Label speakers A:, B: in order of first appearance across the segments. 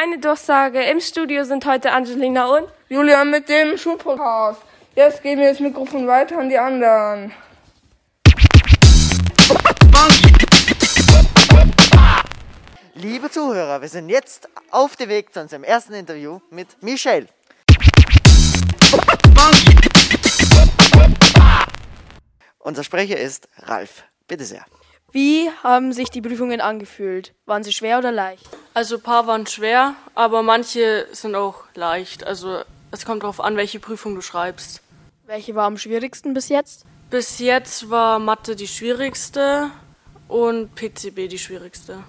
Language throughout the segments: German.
A: Eine Durchsage. Im Studio sind heute Angelina und
B: Julian mit dem Schulpodcast. Jetzt geben wir das Mikrofon weiter an die anderen.
C: Liebe Zuhörer, wir sind jetzt auf dem Weg zu unserem ersten Interview mit Michelle. Unser Sprecher ist Ralf. Bitte sehr.
D: Wie haben sich die Prüfungen angefühlt? Waren sie schwer oder leicht?
E: Also ein paar waren schwer, aber manche sind auch leicht. Also es kommt darauf an, welche Prüfung du schreibst.
D: Welche war am schwierigsten bis jetzt?
E: Bis jetzt war Mathe die schwierigste und PCB die schwierigste.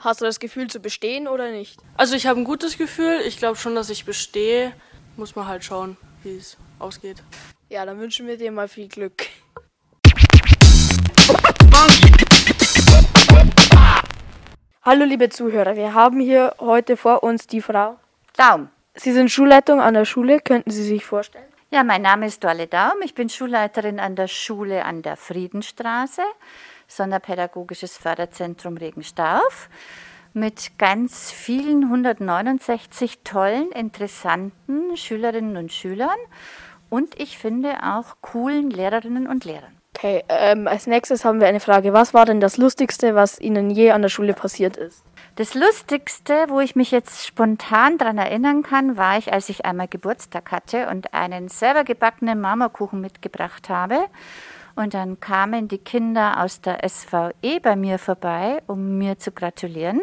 D: Hast du das Gefühl zu bestehen oder nicht?
E: Also ich habe ein gutes Gefühl. Ich glaube schon, dass ich bestehe. Muss man halt schauen, wie es ausgeht.
D: Ja, dann wünschen wir dir mal viel Glück. Hallo liebe Zuhörer, wir haben hier heute vor uns die Frau.
F: Daum.
D: Sie sind Schulleitung an der Schule, könnten Sie sich vorstellen?
F: Ja, mein Name ist Dorle Daum. Ich bin Schulleiterin an der Schule an der Friedenstraße, Sonderpädagogisches Förderzentrum Regenstauf, mit ganz vielen 169 tollen, interessanten Schülerinnen und Schülern und ich finde auch coolen Lehrerinnen und Lehrern.
D: Okay, ähm, als nächstes haben wir eine Frage. Was war denn das Lustigste, was Ihnen je an der Schule passiert ist?
F: Das Lustigste, wo ich mich jetzt spontan daran erinnern kann, war ich, als ich einmal Geburtstag hatte und einen selber gebackenen Marmorkuchen mitgebracht habe. Und dann kamen die Kinder aus der SVE bei mir vorbei, um mir zu gratulieren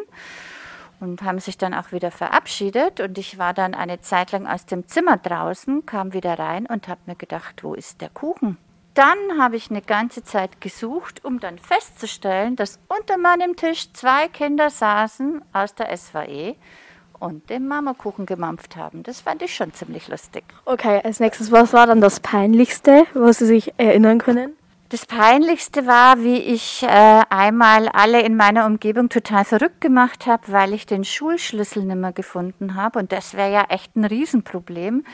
F: und haben sich dann auch wieder verabschiedet. Und ich war dann eine Zeit lang aus dem Zimmer draußen, kam wieder rein und habe mir gedacht, wo ist der Kuchen? Dann habe ich eine ganze Zeit gesucht, um dann festzustellen, dass unter meinem Tisch zwei Kinder saßen aus der SVE und den Marmorkuchen gemampft haben. Das fand ich schon ziemlich lustig.
D: Okay, als nächstes, was war dann das Peinlichste, was Sie sich erinnern können?
F: Das Peinlichste war, wie ich äh, einmal alle in meiner Umgebung total verrückt gemacht habe, weil ich den Schulschlüssel nicht mehr gefunden habe. Und das wäre ja echt ein Riesenproblem,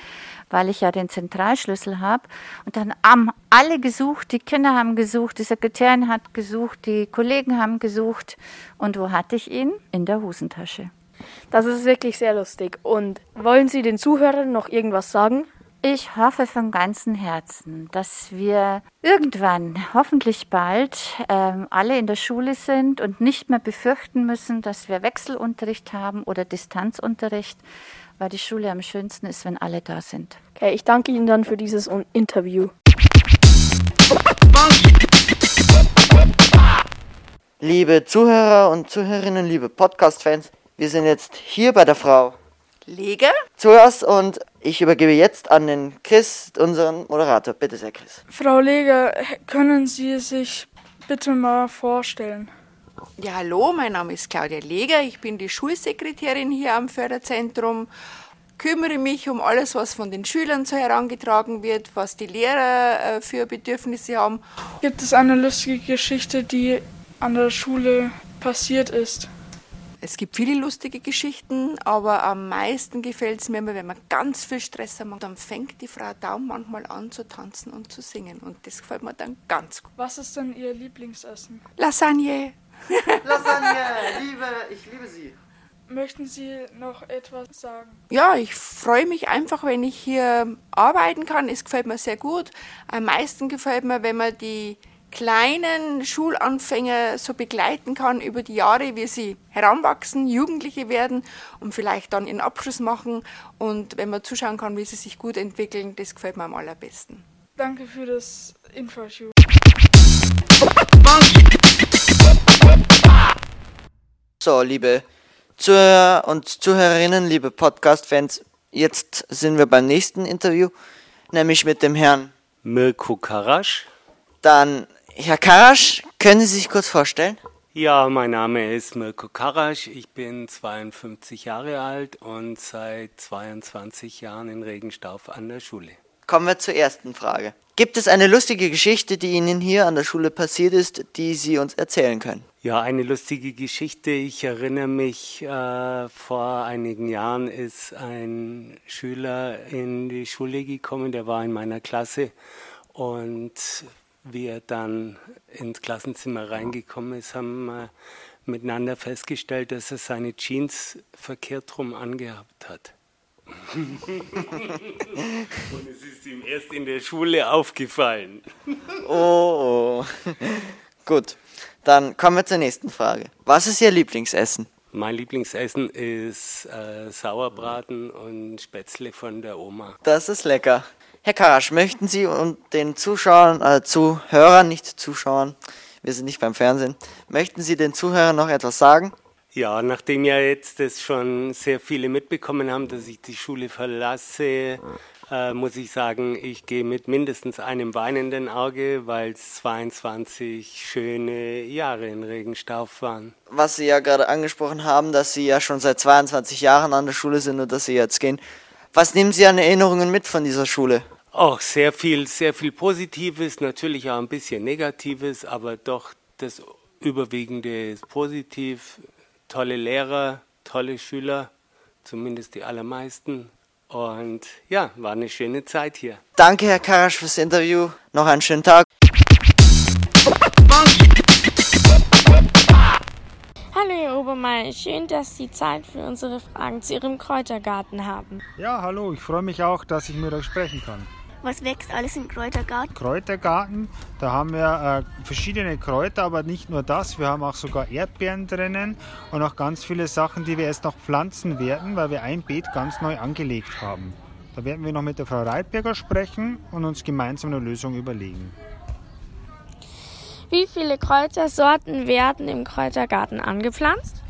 F: weil ich ja den Zentralschlüssel habe. Und dann haben alle gesucht, die Kinder haben gesucht, die Sekretärin hat gesucht, die Kollegen haben gesucht. Und wo hatte ich ihn? In der Hosentasche.
D: Das ist wirklich sehr lustig. Und wollen Sie den Zuhörern noch irgendwas sagen?
F: Ich hoffe von ganzem Herzen, dass wir irgendwann, hoffentlich bald, ähm, alle in der Schule sind und nicht mehr befürchten müssen, dass wir Wechselunterricht haben oder Distanzunterricht, weil die Schule am schönsten ist, wenn alle da sind.
D: Okay, ich danke Ihnen dann für dieses Interview.
C: Liebe Zuhörer und Zuhörerinnen, liebe Podcast-Fans, wir sind jetzt hier bei der Frau
G: Leger?
C: zuerst und ich übergebe jetzt an den Chris, unseren Moderator. Bitte sehr, Chris.
H: Frau Leger, können Sie sich bitte mal vorstellen?
G: Ja, hallo, mein Name ist Claudia Leger. Ich bin die Schulsekretärin hier am Förderzentrum. Kümmere mich um alles, was von den Schülern so herangetragen wird, was die Lehrer äh, für Bedürfnisse haben.
H: Gibt es eine lustige Geschichte, die an der Schule passiert ist?
G: Es gibt viele lustige Geschichten, aber am meisten gefällt es mir immer, wenn wir ganz viel Stress haben. Dann fängt die Frau Daum manchmal an zu tanzen und zu singen. Und das gefällt mir dann ganz gut.
H: Was ist denn Ihr Lieblingsessen?
G: Lasagne.
C: Lasagne, liebe, ich liebe Sie.
H: Möchten Sie noch etwas sagen?
G: Ja, ich freue mich einfach, wenn ich hier arbeiten kann. Es gefällt mir sehr gut. Am meisten gefällt mir, wenn man die kleinen Schulanfänger so begleiten kann über die Jahre, wie sie heranwachsen, Jugendliche werden und vielleicht dann ihren Abschluss machen. Und wenn man zuschauen kann, wie sie sich gut entwickeln, das gefällt mir am allerbesten.
H: Danke für das Interview.
C: So, liebe Zuhörer und Zuhörerinnen, liebe Podcast-Fans, jetzt sind wir beim nächsten Interview, nämlich mit dem Herrn.
I: Mirko Karasch.
C: Dann, Herr Karasch, können Sie sich kurz vorstellen?
I: Ja, mein Name ist Mirko Karasch. Ich bin 52 Jahre alt und seit 22 Jahren in Regenstauf an der Schule.
C: Kommen wir zur ersten Frage. Gibt es eine lustige Geschichte, die Ihnen hier an der Schule passiert ist, die Sie uns erzählen können?
I: Ja, eine lustige Geschichte. Ich erinnere mich, äh, vor einigen Jahren ist ein Schüler in die Schule gekommen, der war in meiner Klasse und wie er dann ins Klassenzimmer reingekommen ist, haben äh, miteinander festgestellt, dass er seine Jeans verkehrt rum angehabt hat. Und es ist ihm erst in der Schule aufgefallen.
C: Oh, oh. Gut, dann kommen wir zur nächsten Frage. Was ist Ihr Lieblingsessen?
I: Mein Lieblingsessen ist äh, Sauerbraten und Spätzle von der Oma.
C: Das ist lecker. Herr Karasch, möchten Sie und den Zuschauern, äh, Zuhörern, nicht Zuschauern, wir sind nicht beim Fernsehen, möchten Sie den Zuhörern noch etwas sagen?
I: Ja, nachdem ja jetzt das schon sehr viele mitbekommen haben, dass ich die Schule verlasse, äh, muss ich sagen, ich gehe mit mindestens einem weinenden Auge, weil es 22 schöne Jahre in Regenstauf waren.
C: Was Sie ja gerade angesprochen haben, dass Sie ja schon seit 22 Jahren an der Schule sind und dass Sie jetzt gehen. Was nehmen Sie an Erinnerungen mit von dieser Schule?
I: Auch sehr viel, sehr viel Positives, natürlich auch ein bisschen Negatives, aber doch das Überwiegende ist positiv. Tolle Lehrer, tolle Schüler, zumindest die allermeisten. Und ja, war eine schöne Zeit hier.
C: Danke, Herr Karasch, fürs Interview. Noch einen schönen Tag.
A: Hallo, Herr Obermeier. Schön, dass Sie Zeit für unsere Fragen zu Ihrem Kräutergarten haben.
J: Ja, hallo. Ich freue mich auch, dass ich mit euch sprechen kann.
K: Was wächst alles im Kräutergarten?
J: Kräutergarten, da haben wir äh, verschiedene Kräuter, aber nicht nur das. Wir haben auch sogar Erdbeeren drinnen und auch ganz viele Sachen, die wir erst noch pflanzen werden, weil wir ein Beet ganz neu angelegt haben. Da werden wir noch mit der Frau Reitberger sprechen und uns gemeinsam eine Lösung überlegen.
A: Wie viele Kräutersorten werden im Kräutergarten angepflanzt?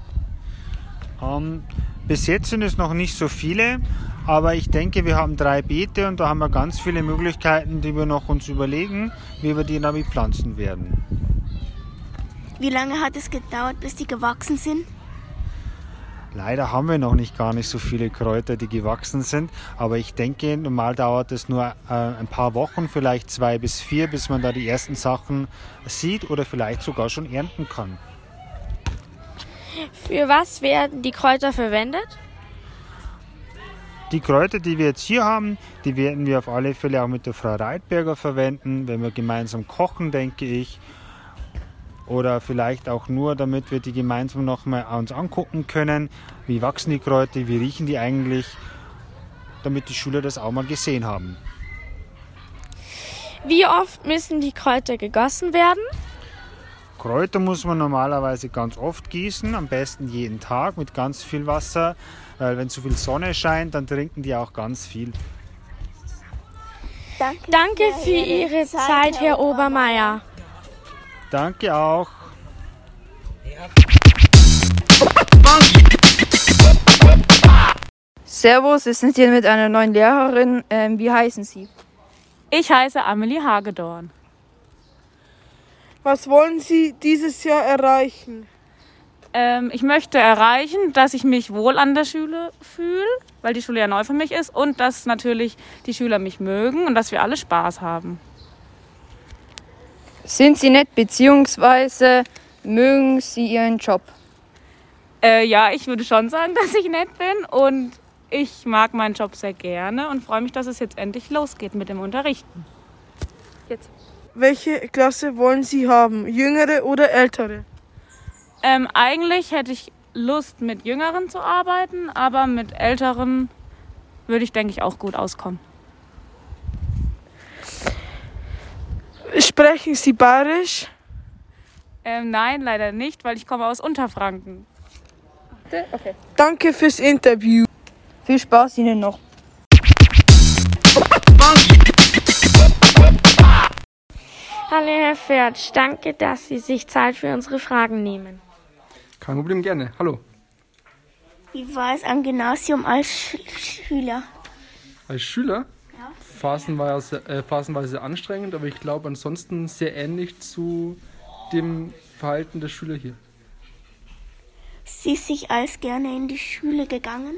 J: Ähm, bis jetzt sind es noch nicht so viele, aber ich denke, wir haben drei Beete und da haben wir ganz viele Möglichkeiten, die wir noch uns überlegen, wie wir die damit pflanzen werden.
K: Wie lange hat es gedauert, bis die gewachsen sind?
J: Leider haben wir noch nicht gar nicht so viele Kräuter, die gewachsen sind, aber ich denke, normal dauert es nur äh, ein paar Wochen, vielleicht zwei bis vier, bis man da die ersten Sachen sieht oder vielleicht sogar schon ernten kann.
A: Für was werden die Kräuter verwendet?
J: Die Kräuter, die wir jetzt hier haben, die werden wir auf alle Fälle auch mit der Frau Reitberger verwenden, wenn wir gemeinsam kochen, denke ich. Oder vielleicht auch nur, damit wir die gemeinsam nochmal uns angucken können. Wie wachsen die Kräuter, wie riechen die eigentlich, damit die Schüler das auch mal gesehen haben.
A: Wie oft müssen die Kräuter gegossen werden?
J: Kräuter muss man normalerweise ganz oft gießen, am besten jeden Tag mit ganz viel Wasser, weil wenn zu viel Sonne scheint, dann trinken die auch ganz viel.
A: Danke, Danke für Ihre Zeit, Herr Obermeier.
J: Danke auch.
B: Servus, wir sind hier mit einer neuen Lehrerin. Ähm, wie heißen Sie?
L: Ich heiße Amelie Hagedorn.
B: Was wollen Sie dieses Jahr erreichen?
L: Ähm, ich möchte erreichen, dass ich mich wohl an der Schule fühle, weil die Schule ja neu für mich ist und dass natürlich die Schüler mich mögen und dass wir alle Spaß haben.
B: Sind Sie nett bzw. mögen Sie Ihren Job?
L: Äh, ja, ich würde schon sagen, dass ich nett bin und ich mag meinen Job sehr gerne und freue mich, dass es jetzt endlich losgeht mit dem Unterrichten.
B: Jetzt. Welche Klasse wollen Sie haben? Jüngere oder ältere?
L: Ähm, eigentlich hätte ich Lust, mit Jüngeren zu arbeiten, aber mit Älteren würde ich, denke ich, auch gut auskommen.
B: Sprechen Sie Bayerisch?
L: Ähm, nein, leider nicht, weil ich komme aus Unterfranken.
B: Okay. Danke fürs Interview. Viel Spaß Ihnen noch.
A: Hallo Herr Pferd, danke, dass Sie sich Zeit für unsere Fragen nehmen.
M: Kein Problem, gerne. Hallo.
K: Wie war es am Gymnasium als Schüler?
M: Als Schüler?
K: Ja.
M: Phasenweise, äh, phasenweise anstrengend, aber ich glaube ansonsten sehr ähnlich zu dem Verhalten der Schüler hier.
K: Sie sich als gerne in die Schule gegangen?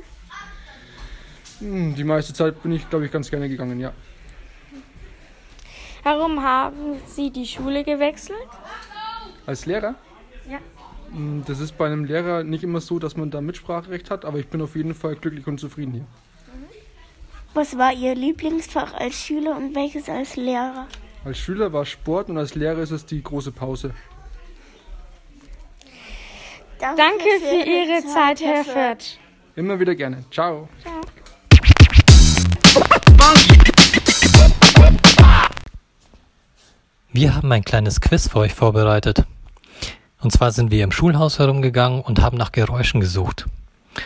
M: Hm, die meiste Zeit bin ich, glaube ich, ganz gerne gegangen, ja.
A: Warum haben Sie die Schule gewechselt?
M: Als Lehrer?
A: Ja.
M: Hm, Das ist bei einem Lehrer nicht immer so, dass man da Mitspracherecht hat, aber ich bin auf jeden Fall glücklich und zufrieden hier.
K: Was war Ihr Lieblingsfach als Schüler und welches als Lehrer?
M: Als Schüler war Sport und als Lehrer ist es die große Pause.
A: Danke für Ihre Zeit, Herr Fürth.
M: Immer wieder gerne. Ciao.
N: Wir haben ein kleines Quiz für euch vorbereitet. Und zwar sind wir im Schulhaus herumgegangen und haben nach Geräuschen gesucht.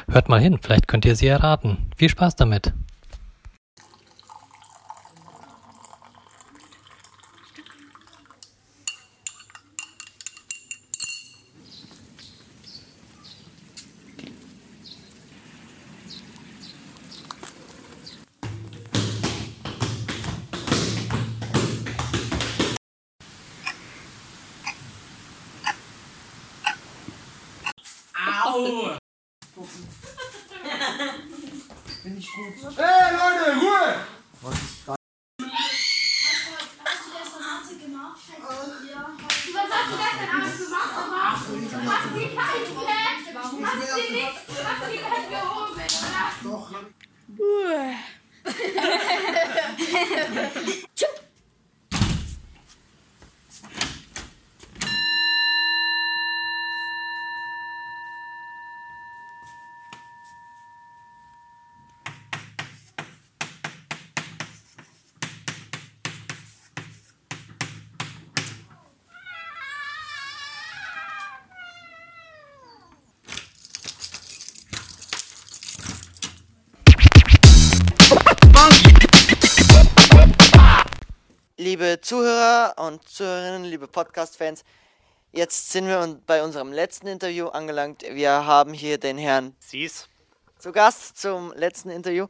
N: Hört mal hin, vielleicht könnt ihr sie erraten. Viel Spaß damit.
O: Au!
B: Finde ich gut. Hey Leute, Ruhe! Was ist da?
O: Was hast du gestern Abend gemacht? Ach, du hast die Kette,
C: Liebe Zuhörer und Zuhörerinnen, liebe Podcast-Fans, jetzt sind wir bei unserem letzten Interview angelangt. Wir haben hier den Herrn
P: Sies
C: zu Gast zum letzten Interview.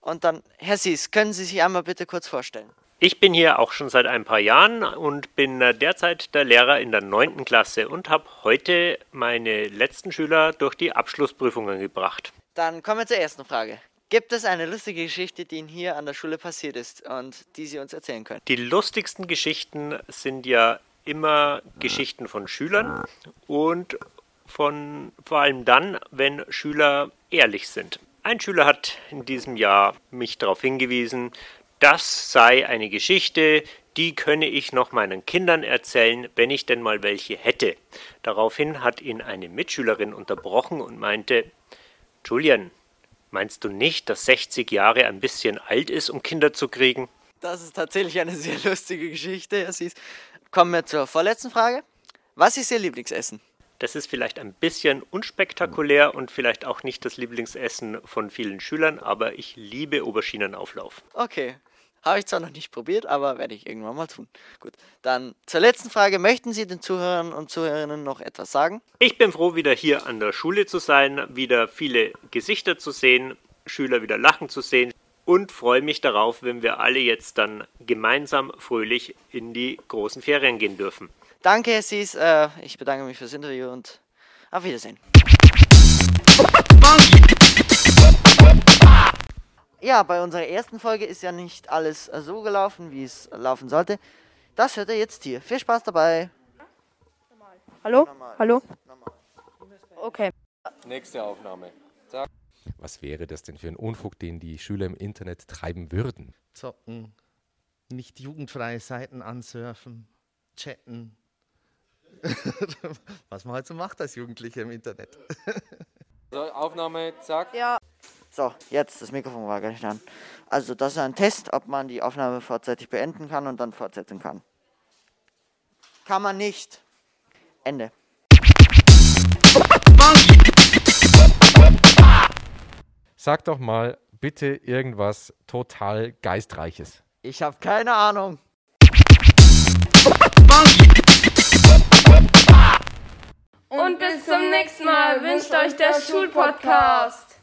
C: Und dann, Herr Sies, können Sie sich einmal bitte kurz vorstellen?
P: Ich bin hier auch schon seit ein paar Jahren und bin äh, derzeit der Lehrer in der 9. Klasse und habe heute meine letzten Schüler durch die Abschlussprüfungen gebracht.
C: Dann kommen wir zur ersten Frage. Gibt es eine lustige Geschichte, die Ihnen hier an der Schule passiert ist und die Sie uns erzählen können?
P: Die lustigsten Geschichten sind ja immer Geschichten von Schülern und von vor allem dann, wenn Schüler ehrlich sind. Ein Schüler hat in diesem Jahr mich darauf hingewiesen, das sei eine Geschichte, die könne ich noch meinen Kindern erzählen, wenn ich denn mal welche hätte. Daraufhin hat ihn eine Mitschülerin unterbrochen und meinte, Julian, meinst du nicht, dass 60 Jahre ein bisschen alt ist, um Kinder zu kriegen?
C: Das ist tatsächlich eine sehr lustige Geschichte, Herr Sies. Kommen wir zur vorletzten Frage. Was ist Ihr Lieblingsessen?
P: Das ist vielleicht ein bisschen unspektakulär und vielleicht auch nicht das Lieblingsessen von vielen Schülern, aber ich liebe Auberginenauflauf.
C: Okay. Habe ich zwar noch nicht probiert, aber werde ich irgendwann mal tun. Gut. Dann zur letzten Frage. Möchten Sie den Zuhörern und Zuhörerinnen noch etwas sagen?
P: Ich bin froh, wieder hier an der Schule zu sein, wieder viele Gesichter zu sehen, Schüler wieder lachen zu sehen und freue mich darauf, wenn wir alle jetzt dann gemeinsam fröhlich in die großen Ferien gehen dürfen.
C: Danke, Herr Sies. Äh, ich bedanke mich fürs Interview und auf Wiedersehen. Ja, bei unserer ersten Folge ist ja nicht alles äh, so gelaufen, wie es laufen sollte. Das hört ihr jetzt hier. Viel Spaß dabei.
D: Hallo? Hallo? Okay.
Q: Nächste Aufnahme. Zack.
R: Was wäre das denn für ein Unfug, den die Schüler im Internet treiben würden?
S: Zocken, nicht jugendfreie Seiten ansurfen, chatten. Was man halt so macht als Jugendlicher im Internet.
Q: So, Aufnahme, zack.
D: Ja.
C: So, jetzt, das Mikrofon war gar nicht an. Also, das ist ein Test, ob man die Aufnahme vorzeitig beenden kann und dann fortsetzen kann. Kann man nicht. Ende.
R: Sag doch mal bitte irgendwas total Geistreiches.
C: Ich habe keine Ahnung.
A: Und bis zum nächsten Mal wünscht euch der Schulpodcast.